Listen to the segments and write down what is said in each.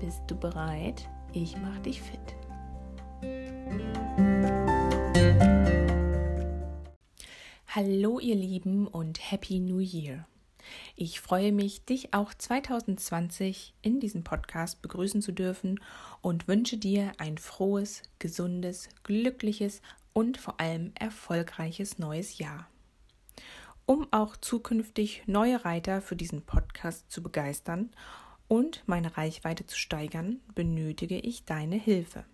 Bist du bereit? Ich mach dich fit. Hallo ihr Lieben und Happy New Year. Ich freue mich, dich auch 2020 in diesem Podcast begrüßen zu dürfen und wünsche dir ein frohes, gesundes, glückliches und vor allem erfolgreiches neues Jahr. Um auch zukünftig neue Reiter für diesen Podcast zu begeistern und meine Reichweite zu steigern, benötige ich deine Hilfe.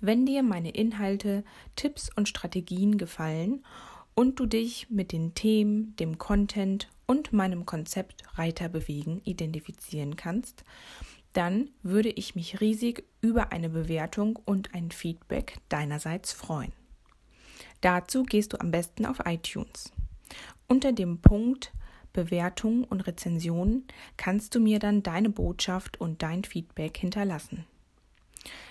Wenn dir meine Inhalte, Tipps und Strategien gefallen und du dich mit den Themen, dem Content und meinem Konzept Reiter bewegen identifizieren kannst, dann würde ich mich riesig über eine Bewertung und ein Feedback deinerseits freuen. Dazu gehst du am besten auf iTunes. Unter dem Punkt Bewertungen und Rezensionen kannst du mir dann deine Botschaft und dein Feedback hinterlassen.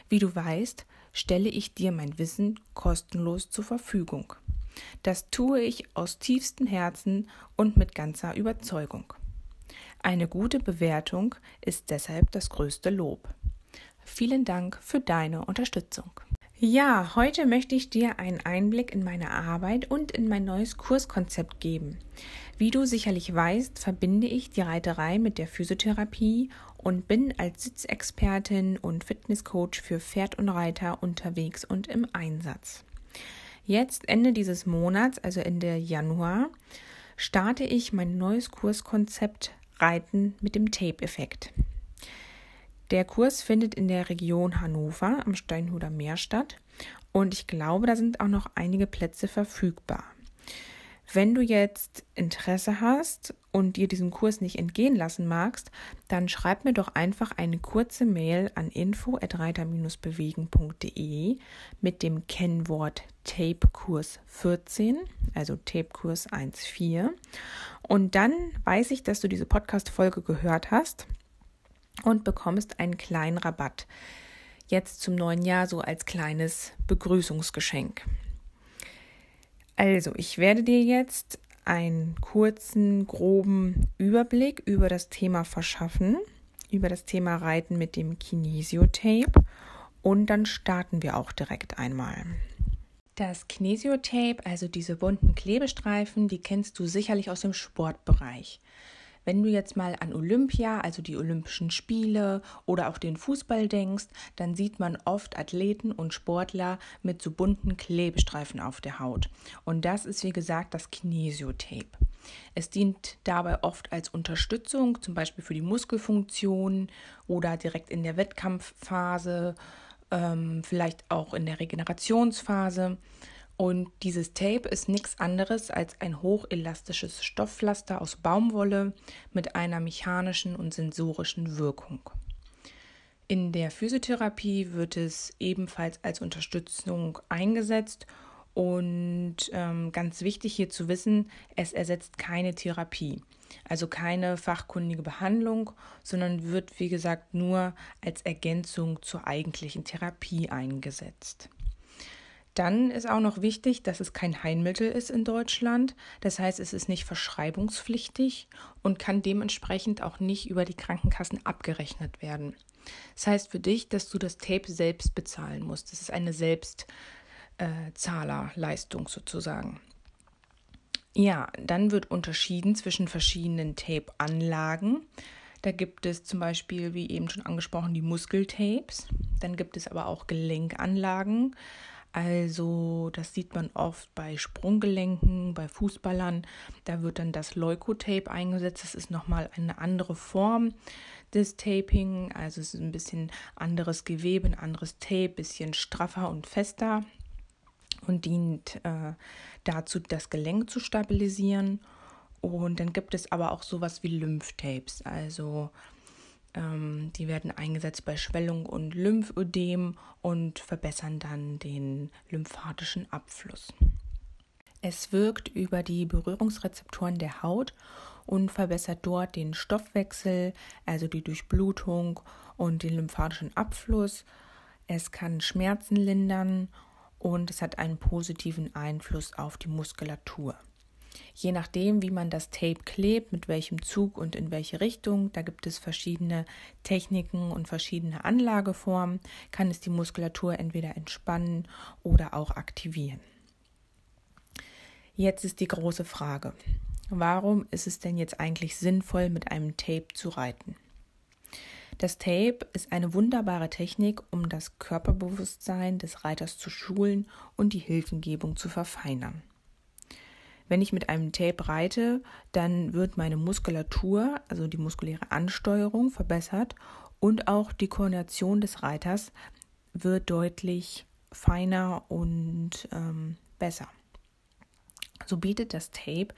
Wie du weißt, stelle ich dir mein Wissen kostenlos zur Verfügung. Das tue ich aus tiefstem Herzen und mit ganzer Überzeugung. Eine gute Bewertung ist deshalb das größte Lob. Vielen Dank für deine Unterstützung. Ja, heute möchte ich dir einen Einblick in meine Arbeit und in mein neues Kurskonzept geben. Wie du sicherlich weißt, verbinde ich die Reiterei mit der Physiotherapie und bin als Sitzexpertin und Fitnesscoach für Pferd und Reiter unterwegs und im Einsatz. Jetzt Ende dieses Monats, also Ende Januar, starte ich mein neues Kurskonzept Reiten mit dem Tape-Effekt. Der Kurs findet in der Region Hannover am Steinhuder Meer statt und ich glaube, da sind auch noch einige Plätze verfügbar. Wenn du jetzt Interesse hast und dir diesen Kurs nicht entgehen lassen magst, dann schreib mir doch einfach eine kurze Mail an info@reiter-bewegen.de mit dem Kennwort Tape-Kurs 14, also Tape-Kurs 1.4 und dann weiß ich, dass du diese Podcast Folge gehört hast und bekommst einen kleinen Rabatt. Jetzt zum neuen Jahr so als kleines Begrüßungsgeschenk. Also, ich werde dir jetzt einen kurzen, groben Überblick über das Thema verschaffen, über das Thema Reiten mit dem Kinesiotape und dann starten wir auch direkt einmal. Das Kinesiotape, also diese bunten Klebestreifen, die kennst du sicherlich aus dem Sportbereich. Wenn du jetzt mal an Olympia, also die Olympischen Spiele oder auch den Fußball denkst, dann sieht man oft Athleten und Sportler mit so bunten Klebestreifen auf der Haut. Und das ist wie gesagt das Kinesiotape. Es dient dabei oft als Unterstützung, zum Beispiel für die Muskelfunktion oder direkt in der Wettkampfphase, ähm, vielleicht auch in der Regenerationsphase. Und dieses Tape ist nichts anderes als ein hochelastisches Stoffpflaster aus Baumwolle mit einer mechanischen und sensorischen Wirkung. In der Physiotherapie wird es ebenfalls als Unterstützung eingesetzt und ähm, ganz wichtig hier zu wissen, es ersetzt keine Therapie, also keine fachkundige Behandlung, sondern wird, wie gesagt, nur als Ergänzung zur eigentlichen Therapie eingesetzt. Dann ist auch noch wichtig, dass es kein Heilmittel ist in Deutschland. Das heißt, es ist nicht verschreibungspflichtig und kann dementsprechend auch nicht über die Krankenkassen abgerechnet werden. Das heißt für dich, dass du das Tape selbst bezahlen musst. Das ist eine Selbstzahlerleistung sozusagen. Ja, dann wird unterschieden zwischen verschiedenen Tape-Anlagen. Da gibt es zum Beispiel, wie eben schon angesprochen, die Muskeltapes. Dann gibt es aber auch Gelenkanlagen. Also das sieht man oft bei Sprunggelenken, bei Fußballern. Da wird dann das Leukotape eingesetzt. Das ist nochmal eine andere Form des Taping. Also es ist ein bisschen anderes Gewebe, ein anderes Tape, bisschen straffer und fester und dient äh, dazu, das Gelenk zu stabilisieren. Und dann gibt es aber auch sowas wie Lymphtapes. Also Ähm, die werden eingesetzt bei Schwellung und Lymphödem und verbessern dann den lymphatischen Abfluss. Es wirkt über die Berührungsrezeptoren der Haut und verbessert dort den Stoffwechsel, also die Durchblutung und den lymphatischen Abfluss. Es kann Schmerzen lindern und es hat einen positiven Einfluss auf die Muskulatur. Je nachdem, wie man das Tape klebt, mit welchem Zug und in welche Richtung, da gibt es verschiedene Techniken und verschiedene Anlageformen, kann es die Muskulatur entweder entspannen oder auch aktivieren. Jetzt ist die große Frage, warum ist es denn jetzt eigentlich sinnvoll, mit einem Tape zu reiten? Das Tape ist eine wunderbare Technik, um das Körperbewusstsein des Reiters zu schulen und die Hilfengebung zu verfeinern. Wenn ich mit einem Tape reite, dann wird meine Muskulatur, also die muskuläre Ansteuerung, verbessert und auch die Koordination des Reiters wird deutlich feiner und ähm, besser. So bietet das Tape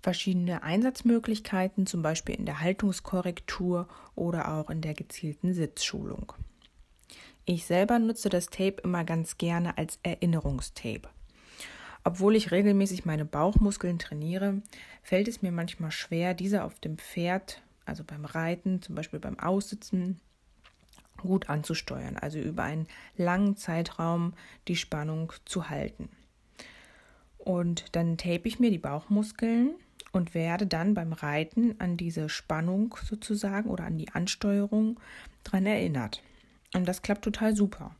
verschiedene Einsatzmöglichkeiten, zum Beispiel in der Haltungskorrektur oder auch in der gezielten Sitzschulung. Ich selber nutze das Tape immer ganz gerne als Erinnerungstape. Obwohl ich regelmäßig meine Bauchmuskeln trainiere, fällt es mir manchmal schwer, diese auf dem Pferd, also beim Reiten, zum Beispiel beim Aussitzen, gut anzusteuern, also über einen langen Zeitraum die Spannung zu halten. Und dann tape ich mir die Bauchmuskeln und werde dann beim Reiten an diese Spannung sozusagen oder an die Ansteuerung dran erinnert. Und das klappt total super.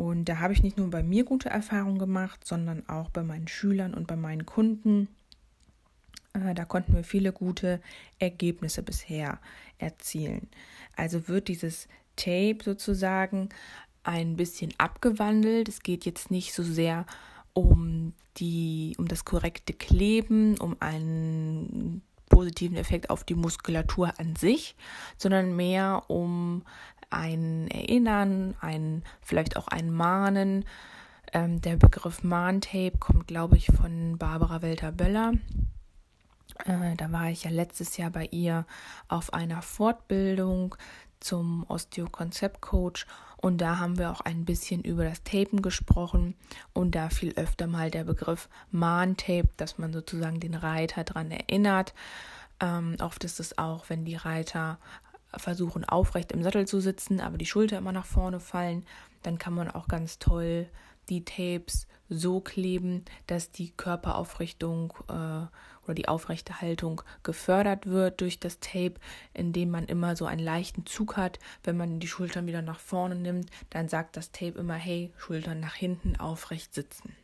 Und da habe ich nicht nur bei mir gute Erfahrungen gemacht, sondern auch bei meinen Schülern und bei meinen Kunden. Äh, da konnten wir viele gute Ergebnisse bisher erzielen. Also wird dieses Tape sozusagen ein bisschen abgewandelt. Es geht jetzt nicht so sehr um die, um das korrekte Kleben, um einen positiven Effekt auf die Muskulatur an sich, sondern mehr um ein Erinnern, ein vielleicht auch ein Mahnen. Ähm, der Begriff Mahntape kommt, glaube ich, von Barbara Welter-Böller. Äh, da war ich ja letztes Jahr bei ihr auf einer Fortbildung zum Osteo-Konzept-Coach und da haben wir auch ein bisschen über das Tapen gesprochen und da fiel öfter mal der Begriff Mahn-Tape, dass man sozusagen den Reiter daran erinnert. Ähm, oft ist es auch, wenn die Reiter versuchen aufrecht im Sattel zu sitzen, aber die Schulter immer nach vorne fallen, dann kann man auch ganz toll die Tapes so kleben, dass die Körperaufrichtung äh, oder die aufrechte Haltung gefördert wird durch das Tape, indem man immer so einen leichten Zug hat. Wenn man die Schultern wieder nach vorne nimmt, dann sagt das Tape immer, hey, Schultern nach hinten aufrecht sitzen.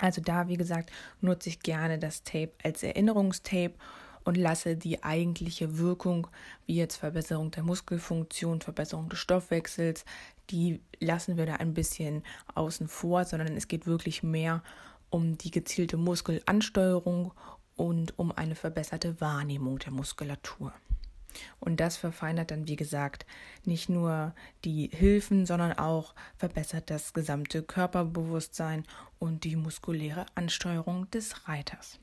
Also da, wie gesagt, nutze ich gerne das Tape als Erinnerungstape und lasse die eigentliche Wirkung, wie jetzt Verbesserung der Muskelfunktion, Verbesserung des Stoffwechsels, die lassen wir da ein bisschen außen vor, sondern es geht wirklich mehr um die gezielte Muskelansteuerung und um eine verbesserte Wahrnehmung der Muskulatur. Und das verfeinert dann, wie gesagt, nicht nur die Hilfen, sondern auch verbessert das gesamte Körperbewusstsein und die muskuläre Ansteuerung des Reiters.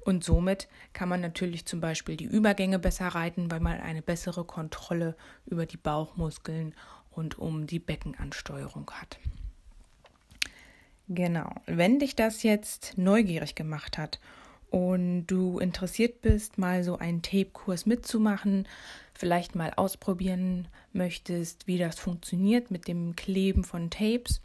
Und somit kann man natürlich zum Beispiel die Übergänge besser reiten, weil man eine bessere Kontrolle über die Bauchmuskeln und um die Beckenansteuerung hat. Genau, wenn dich das jetzt neugierig gemacht hat und du interessiert bist, mal so einen Tape-Kurs mitzumachen, vielleicht mal ausprobieren möchtest, wie das funktioniert mit dem Kleben von Tapes,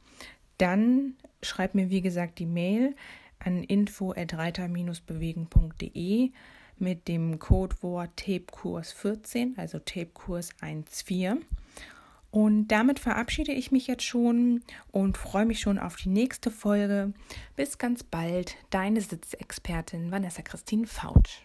dann schreib mir wie gesagt die Mail an info@reiter-bewegen.de mit dem Codewort Tapekurs 14, also Tapekurs 14. Und damit verabschiede ich mich jetzt schon und freue mich schon auf die nächste Folge. Bis ganz bald, deine Sitzexpertin Vanessa Christine Fautsch.